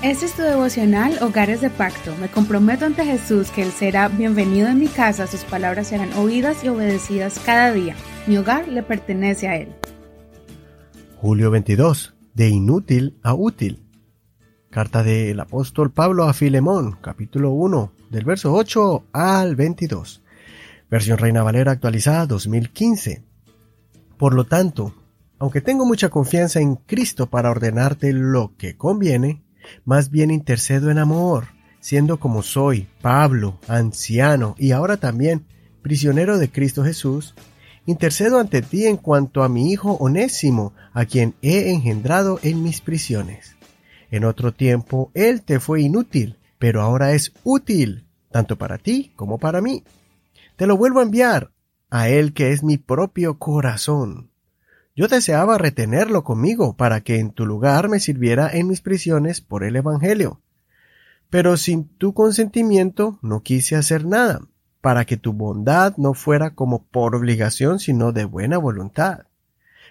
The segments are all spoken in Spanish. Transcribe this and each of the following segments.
Este es tu devocional Hogares de Pacto. Me comprometo ante Jesús que Él será bienvenido en mi casa, sus palabras serán oídas y obedecidas cada día. Mi hogar le pertenece a Él. Julio 22. De inútil a útil. Carta del apóstol Pablo a Filemón, capítulo 1, del verso 8 al 22. Versión Reina Valera actualizada 2015. Por lo tanto, aunque tengo mucha confianza en Cristo para ordenarte lo que conviene, más bien intercedo en amor, siendo como soy, Pablo, anciano y ahora también prisionero de Cristo Jesús, intercedo ante ti en cuanto a mi hijo onésimo, a quien he engendrado en mis prisiones. En otro tiempo él te fue inútil, pero ahora es útil, tanto para ti como para mí. Te lo vuelvo a enviar, a él que es mi propio corazón. Yo deseaba retenerlo conmigo para que en tu lugar me sirviera en mis prisiones por el Evangelio. Pero sin tu consentimiento no quise hacer nada, para que tu bondad no fuera como por obligación, sino de buena voluntad.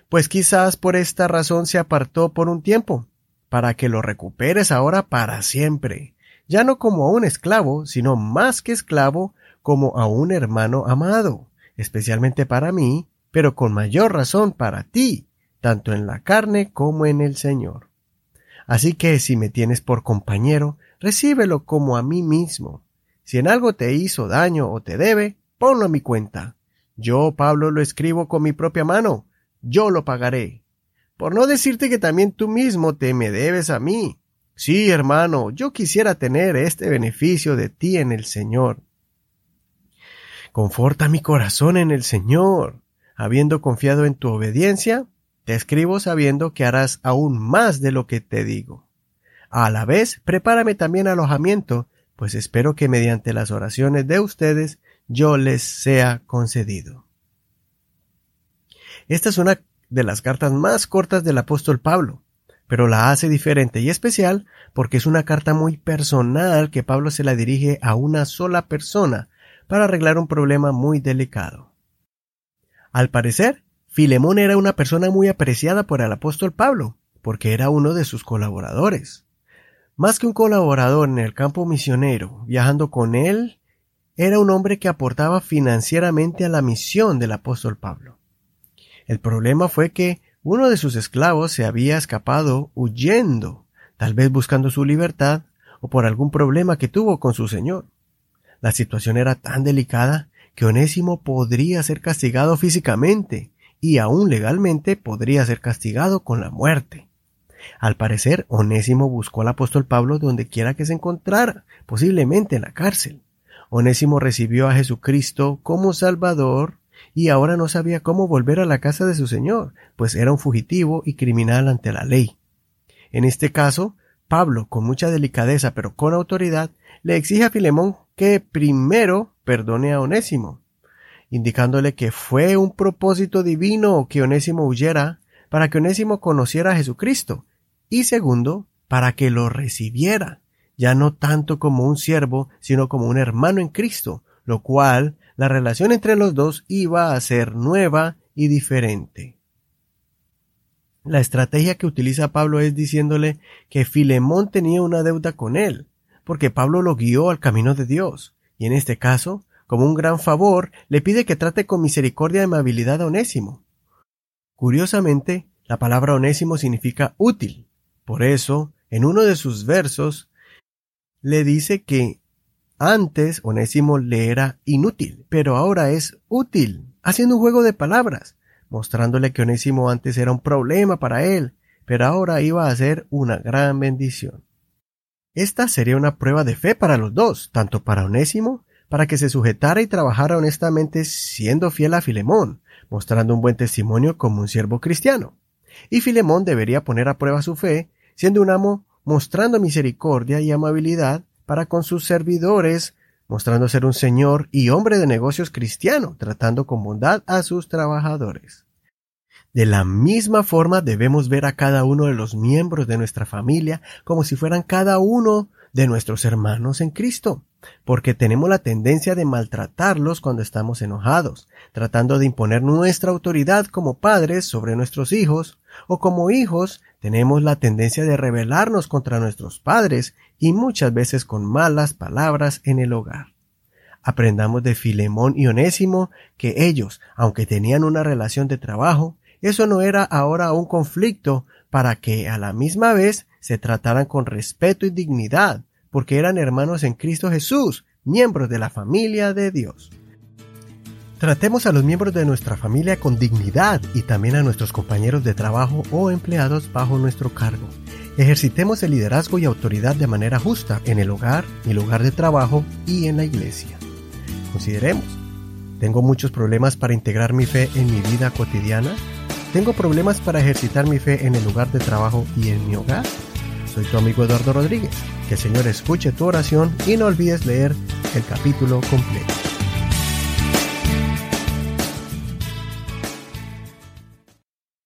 Pues quizás por esta razón se apartó por un tiempo, para que lo recuperes ahora para siempre, ya no como a un esclavo, sino más que esclavo, como a un hermano amado, especialmente para mí, pero con mayor razón para ti, tanto en la carne como en el Señor. Así que si me tienes por compañero, recíbelo como a mí mismo. Si en algo te hizo daño o te debe, ponlo a mi cuenta. Yo, Pablo, lo escribo con mi propia mano. Yo lo pagaré. Por no decirte que también tú mismo te me debes a mí. Sí, hermano, yo quisiera tener este beneficio de ti en el Señor. Conforta mi corazón en el Señor habiendo confiado en tu obediencia, te escribo sabiendo que harás aún más de lo que te digo. A la vez, prepárame también alojamiento, pues espero que mediante las oraciones de ustedes yo les sea concedido. Esta es una de las cartas más cortas del apóstol Pablo, pero la hace diferente y especial porque es una carta muy personal que Pablo se la dirige a una sola persona para arreglar un problema muy delicado. Al parecer, Filemón era una persona muy apreciada por el apóstol Pablo, porque era uno de sus colaboradores. Más que un colaborador en el campo misionero, viajando con él, era un hombre que aportaba financieramente a la misión del apóstol Pablo. El problema fue que uno de sus esclavos se había escapado huyendo, tal vez buscando su libertad o por algún problema que tuvo con su señor. La situación era tan delicada que Onésimo podría ser castigado físicamente y aún legalmente podría ser castigado con la muerte. Al parecer, Onésimo buscó al apóstol Pablo donde quiera que se encontrara, posiblemente en la cárcel. Onésimo recibió a Jesucristo como Salvador y ahora no sabía cómo volver a la casa de su Señor, pues era un fugitivo y criminal ante la ley. En este caso, Pablo, con mucha delicadeza pero con autoridad, le exige a Filemón que primero perdone a Onésimo, indicándole que fue un propósito divino que Onésimo huyera para que Onésimo conociera a Jesucristo, y segundo, para que lo recibiera, ya no tanto como un siervo, sino como un hermano en Cristo, lo cual la relación entre los dos iba a ser nueva y diferente. La estrategia que utiliza Pablo es diciéndole que Filemón tenía una deuda con él, porque Pablo lo guió al camino de Dios, y en este caso, como un gran favor, le pide que trate con misericordia y amabilidad a Onésimo. Curiosamente, la palabra Onésimo significa útil. Por eso, en uno de sus versos, le dice que antes Onésimo le era inútil, pero ahora es útil, haciendo un juego de palabras, mostrándole que Onésimo antes era un problema para él, pero ahora iba a ser una gran bendición. Esta sería una prueba de fe para los dos, tanto para Onésimo, para que se sujetara y trabajara honestamente siendo fiel a Filemón, mostrando un buen testimonio como un siervo cristiano. Y Filemón debería poner a prueba su fe, siendo un amo mostrando misericordia y amabilidad para con sus servidores, mostrando ser un señor y hombre de negocios cristiano, tratando con bondad a sus trabajadores. De la misma forma debemos ver a cada uno de los miembros de nuestra familia como si fueran cada uno de nuestros hermanos en Cristo, porque tenemos la tendencia de maltratarlos cuando estamos enojados, tratando de imponer nuestra autoridad como padres sobre nuestros hijos, o como hijos tenemos la tendencia de rebelarnos contra nuestros padres y muchas veces con malas palabras en el hogar. Aprendamos de Filemón y Onésimo que ellos, aunque tenían una relación de trabajo, eso no era ahora un conflicto para que a la misma vez se trataran con respeto y dignidad, porque eran hermanos en Cristo Jesús, miembros de la familia de Dios. Tratemos a los miembros de nuestra familia con dignidad y también a nuestros compañeros de trabajo o empleados bajo nuestro cargo. Ejercitemos el liderazgo y autoridad de manera justa en el hogar, el lugar de trabajo y en la iglesia. Consideremos, ¿tengo muchos problemas para integrar mi fe en mi vida cotidiana? ¿Tengo problemas para ejercitar mi fe en el lugar de trabajo y en mi hogar? Soy tu amigo Eduardo Rodríguez. Que el Señor escuche tu oración y no olvides leer el capítulo completo.